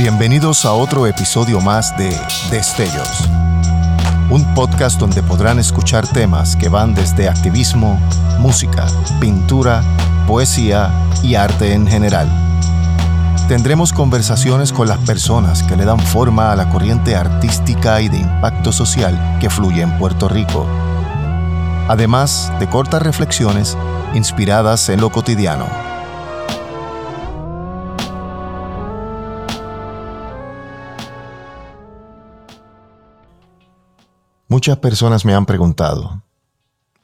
Bienvenidos a otro episodio más de Destellos, un podcast donde podrán escuchar temas que van desde activismo, música, pintura, poesía y arte en general. Tendremos conversaciones con las personas que le dan forma a la corriente artística y de impacto social que fluye en Puerto Rico, además de cortas reflexiones inspiradas en lo cotidiano. Muchas personas me han preguntado,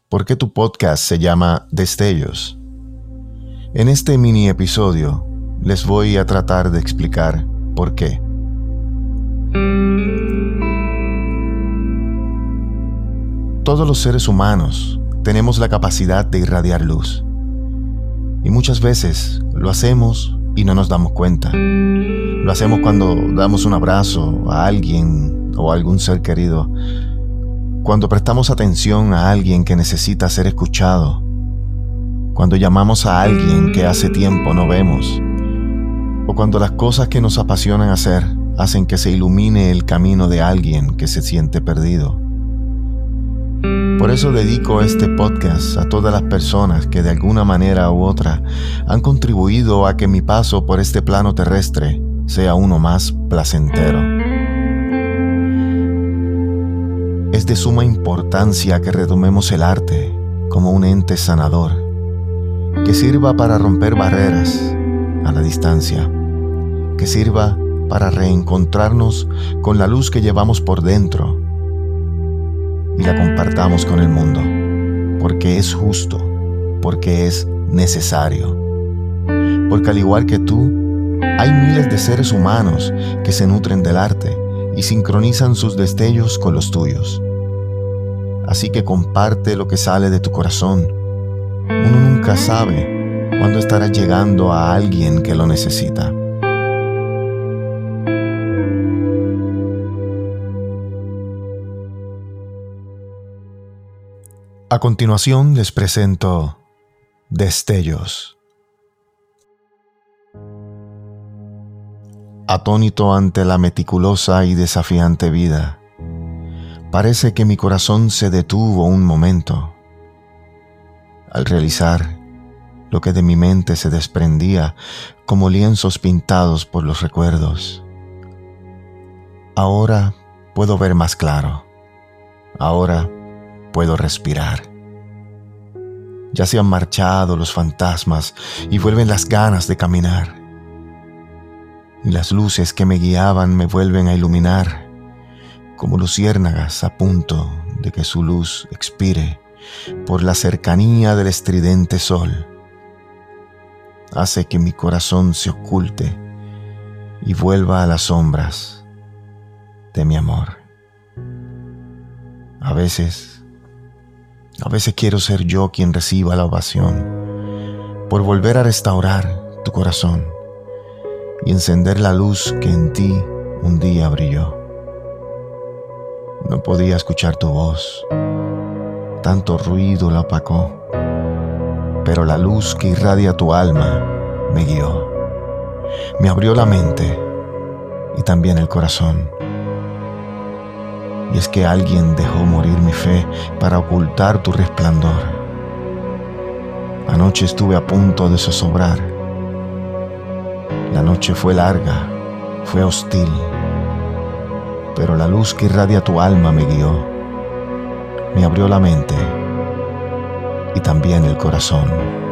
¿por qué tu podcast se llama Destellos? En este mini episodio les voy a tratar de explicar por qué. Todos los seres humanos tenemos la capacidad de irradiar luz. Y muchas veces lo hacemos y no nos damos cuenta. Lo hacemos cuando damos un abrazo a alguien o a algún ser querido cuando prestamos atención a alguien que necesita ser escuchado, cuando llamamos a alguien que hace tiempo no vemos, o cuando las cosas que nos apasionan hacer hacen que se ilumine el camino de alguien que se siente perdido. Por eso dedico este podcast a todas las personas que de alguna manera u otra han contribuido a que mi paso por este plano terrestre sea uno más placentero. Es de suma importancia que retomemos el arte como un ente sanador, que sirva para romper barreras a la distancia, que sirva para reencontrarnos con la luz que llevamos por dentro y la compartamos con el mundo, porque es justo, porque es necesario. Porque al igual que tú, hay miles de seres humanos que se nutren del arte y sincronizan sus destellos con los tuyos. Así que comparte lo que sale de tu corazón. Uno nunca sabe cuándo estará llegando a alguien que lo necesita. A continuación les presento Destellos. Atónito ante la meticulosa y desafiante vida, Parece que mi corazón se detuvo un momento al realizar lo que de mi mente se desprendía como lienzos pintados por los recuerdos. Ahora puedo ver más claro. Ahora puedo respirar. Ya se han marchado los fantasmas y vuelven las ganas de caminar. Y las luces que me guiaban me vuelven a iluminar como luciérnagas a punto de que su luz expire por la cercanía del estridente sol. Hace que mi corazón se oculte y vuelva a las sombras de mi amor. A veces, a veces quiero ser yo quien reciba la ovación por volver a restaurar tu corazón y encender la luz que en ti un día brilló. No podía escuchar tu voz. Tanto ruido la opacó. Pero la luz que irradia tu alma me guió. Me abrió la mente y también el corazón. Y es que alguien dejó morir mi fe para ocultar tu resplandor. Anoche estuve a punto de zozobrar. La noche fue larga, fue hostil pero la luz que irradia tu alma me guió, me abrió la mente y también el corazón.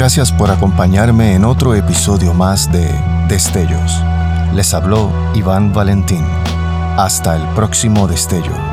Gracias por acompañarme en otro episodio más de Destellos. Les habló Iván Valentín. Hasta el próximo destello.